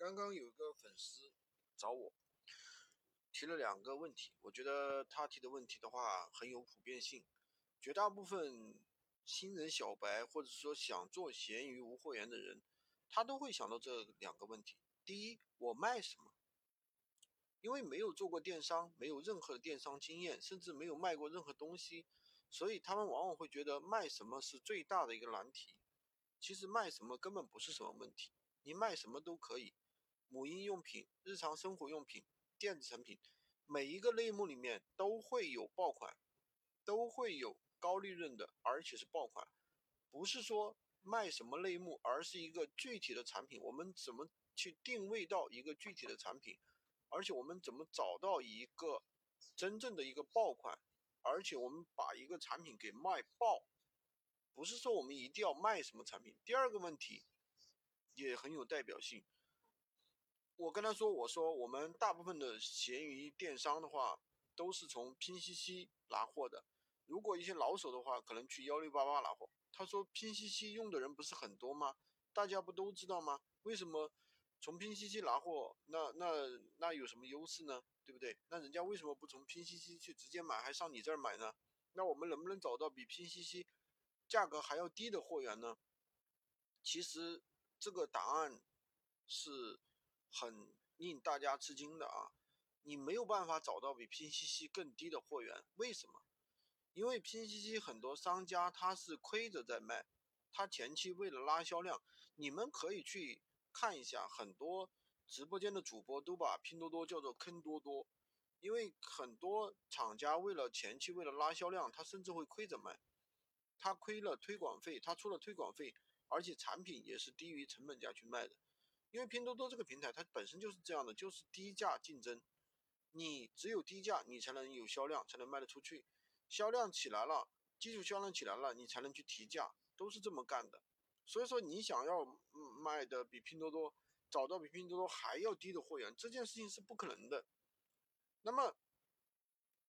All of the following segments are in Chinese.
刚刚有个粉丝找我提了两个问题，我觉得他提的问题的话很有普遍性，绝大部分新人小白或者说想做闲鱼无货源的人，他都会想到这两个问题。第一，我卖什么？因为没有做过电商，没有任何的电商经验，甚至没有卖过任何东西，所以他们往往会觉得卖什么是最大的一个难题。其实卖什么根本不是什么问题，你卖什么都可以。母婴用品、日常生活用品、电子产品，每一个类目里面都会有爆款，都会有高利润的，而且是爆款。不是说卖什么类目，而是一个具体的产品。我们怎么去定位到一个具体的产品，而且我们怎么找到一个真正的一个爆款，而且我们把一个产品给卖爆，不是说我们一定要卖什么产品。第二个问题也很有代表性。我跟他说：“我说我们大部分的闲鱼电商的话，都是从拼夕夕拿货的。如果一些老手的话，可能去幺六八八拿货。”他说：“拼夕夕用的人不是很多吗？大家不都知道吗？为什么从拼夕夕拿货？那那那有什么优势呢？对不对？那人家为什么不从拼夕夕去直接买，还上你这儿买呢？那我们能不能找到比拼夕夕价格还要低的货源呢？其实这个答案是。”很令大家吃惊的啊！你没有办法找到比拼夕夕更低的货源，为什么？因为拼夕夕很多商家他是亏着在卖，他前期为了拉销量，你们可以去看一下，很多直播间的主播都把拼多多叫做坑多多，因为很多厂家为了前期为了拉销量，他甚至会亏着卖，他亏了推广费，他出了推广费，而且产品也是低于成本价去卖的。因为拼多多这个平台，它本身就是这样的，就是低价竞争。你只有低价，你才能有销量，才能卖得出去。销量起来了，基础销量起来了，你才能去提价，都是这么干的。所以说，你想要卖的比拼多多，找到比拼多多还要低的货源，这件事情是不可能的。那么，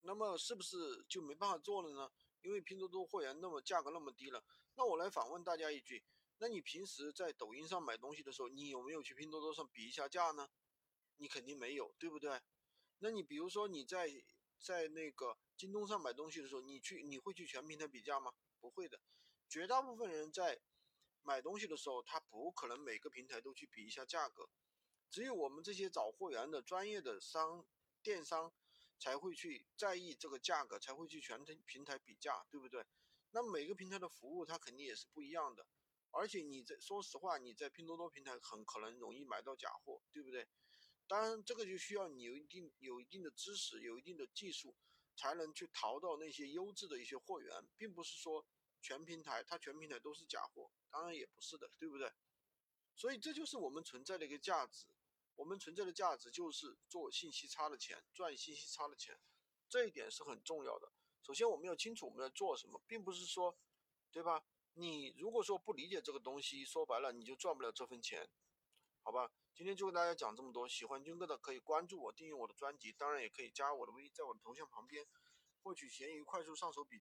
那么是不是就没办法做了呢？因为拼多多货源那么价格那么低了。那我来反问大家一句。那你平时在抖音上买东西的时候，你有没有去拼多多上比一下价呢？你肯定没有，对不对？那你比如说你在在那个京东上买东西的时候，你去你会去全平台比价吗？不会的，绝大部分人在买东西的时候，他不可能每个平台都去比一下价格，只有我们这些找货源的专业的商电商才会去在意这个价格，才会去全平台比价，对不对？那每个平台的服务它肯定也是不一样的。而且你在说实话，你在拼多多平台很可能容易买到假货，对不对？当然，这个就需要你有一定有一定的知识，有一定的技术，才能去淘到那些优质的一些货源，并不是说全平台它全平台都是假货，当然也不是的，对不对？所以这就是我们存在的一个价值，我们存在的价值就是做信息差的钱，赚信息差的钱，这一点是很重要的。首先我们要清楚我们在做什么，并不是说，对吧？你如果说不理解这个东西，说白了你就赚不了这份钱，好吧？今天就跟大家讲这么多，喜欢军哥的可以关注我，订阅我的专辑，当然也可以加我的微，在我的头像旁边获取闲鱼快速上手笔。